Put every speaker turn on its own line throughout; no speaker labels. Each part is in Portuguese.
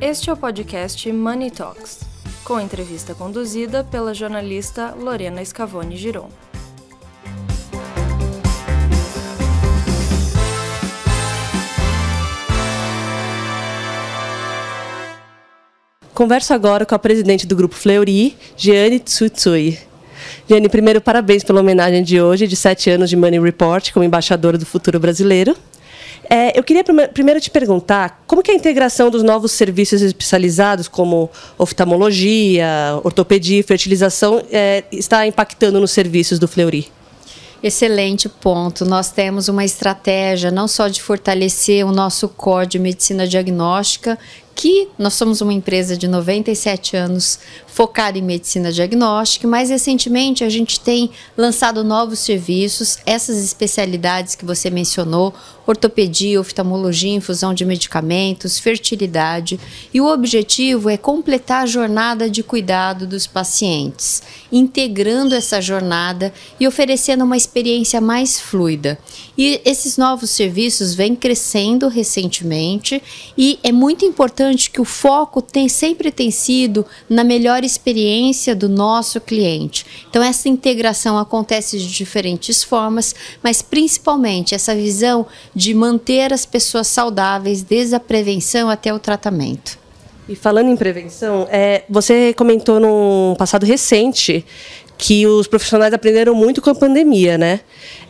Este é o podcast Money Talks, com entrevista conduzida pela jornalista Lorena Scavone Giron.
Converso agora com a presidente do Grupo Fleury, Gianni Tsutsui. Gianni, primeiro, parabéns pela homenagem de hoje, de sete anos de Money Report, como embaixadora do futuro brasileiro. É, eu queria primeiro te perguntar como que a integração dos novos serviços especializados, como oftalmologia, ortopedia fertilização, é, está impactando nos serviços do Fleury.
Excelente ponto. Nós temos uma estratégia não só de fortalecer o nosso core de medicina diagnóstica, que nós somos uma empresa de 97 anos focada em medicina diagnóstica, mas recentemente a gente tem lançado novos serviços, essas especialidades que você mencionou, ortopedia, oftalmologia, infusão de medicamentos, fertilidade, e o objetivo é completar a jornada de cuidado dos pacientes, integrando essa jornada e oferecendo uma experiência mais fluida. E esses novos serviços vêm crescendo recentemente e é muito importante que o foco tem, sempre tem sido na melhor experiência do nosso cliente. Então, essa integração acontece de diferentes formas, mas principalmente essa visão de manter as pessoas saudáveis desde a prevenção até o tratamento.
E falando em prevenção, é, você comentou num passado recente que os profissionais aprenderam muito com a pandemia, né?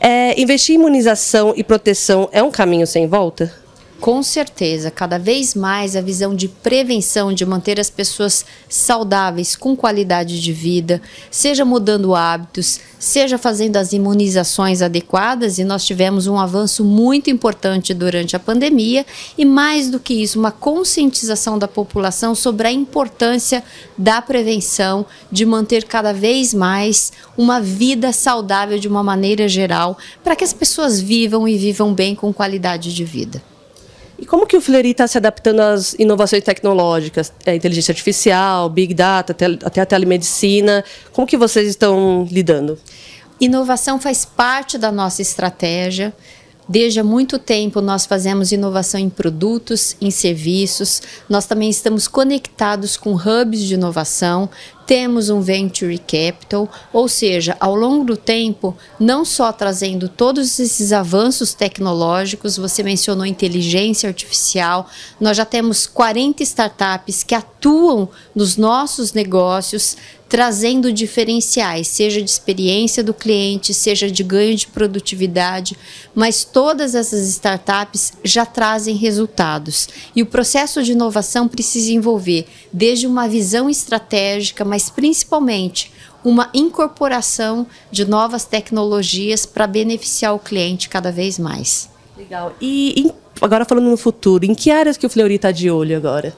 É, investir em imunização e proteção é um caminho sem volta?
Com certeza, cada vez mais a visão de prevenção, de manter as pessoas saudáveis, com qualidade de vida, seja mudando hábitos, seja fazendo as imunizações adequadas, e nós tivemos um avanço muito importante durante a pandemia, e mais do que isso, uma conscientização da população sobre a importância da prevenção, de manter cada vez mais uma vida saudável de uma maneira geral, para que as pessoas vivam e vivam bem com qualidade de vida.
E como que o Fleury está se adaptando às inovações tecnológicas, é, inteligência artificial, big data, até a telemedicina? Como que vocês estão lidando?
Inovação faz parte da nossa estratégia. Desde há muito tempo nós fazemos inovação em produtos, em serviços. Nós também estamos conectados com hubs de inovação. Temos um venture capital, ou seja, ao longo do tempo, não só trazendo todos esses avanços tecnológicos, você mencionou inteligência artificial, nós já temos 40 startups que atuam nos nossos negócios, trazendo diferenciais, seja de experiência do cliente, seja de ganho de produtividade, mas todas essas startups já trazem resultados. E o processo de inovação precisa envolver desde uma visão estratégica, mas principalmente uma incorporação de novas tecnologias para beneficiar o cliente cada vez mais.
Legal. E agora falando no futuro, em que áreas que o Fleury está de olho agora?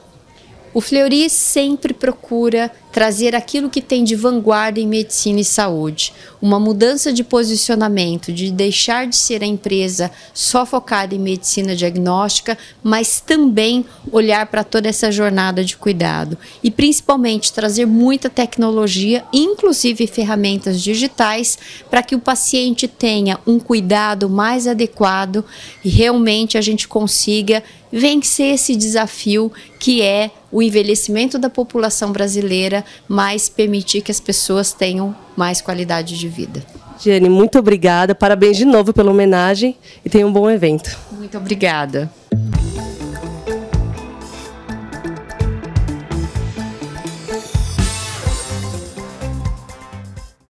O Fleury sempre procura trazer aquilo que tem de vanguarda em medicina e saúde, uma mudança de posicionamento, de deixar de ser a empresa só focada em medicina diagnóstica, mas também olhar para toda essa jornada de cuidado. E principalmente trazer muita tecnologia, inclusive ferramentas digitais, para que o paciente tenha um cuidado mais adequado e realmente a gente consiga vencer esse desafio que é o envelhecimento da população brasileira, mas permitir que as pessoas tenham mais qualidade de vida.
Jenny, muito obrigada. Parabéns de novo pela homenagem e tenha um bom evento.
Muito obrigada.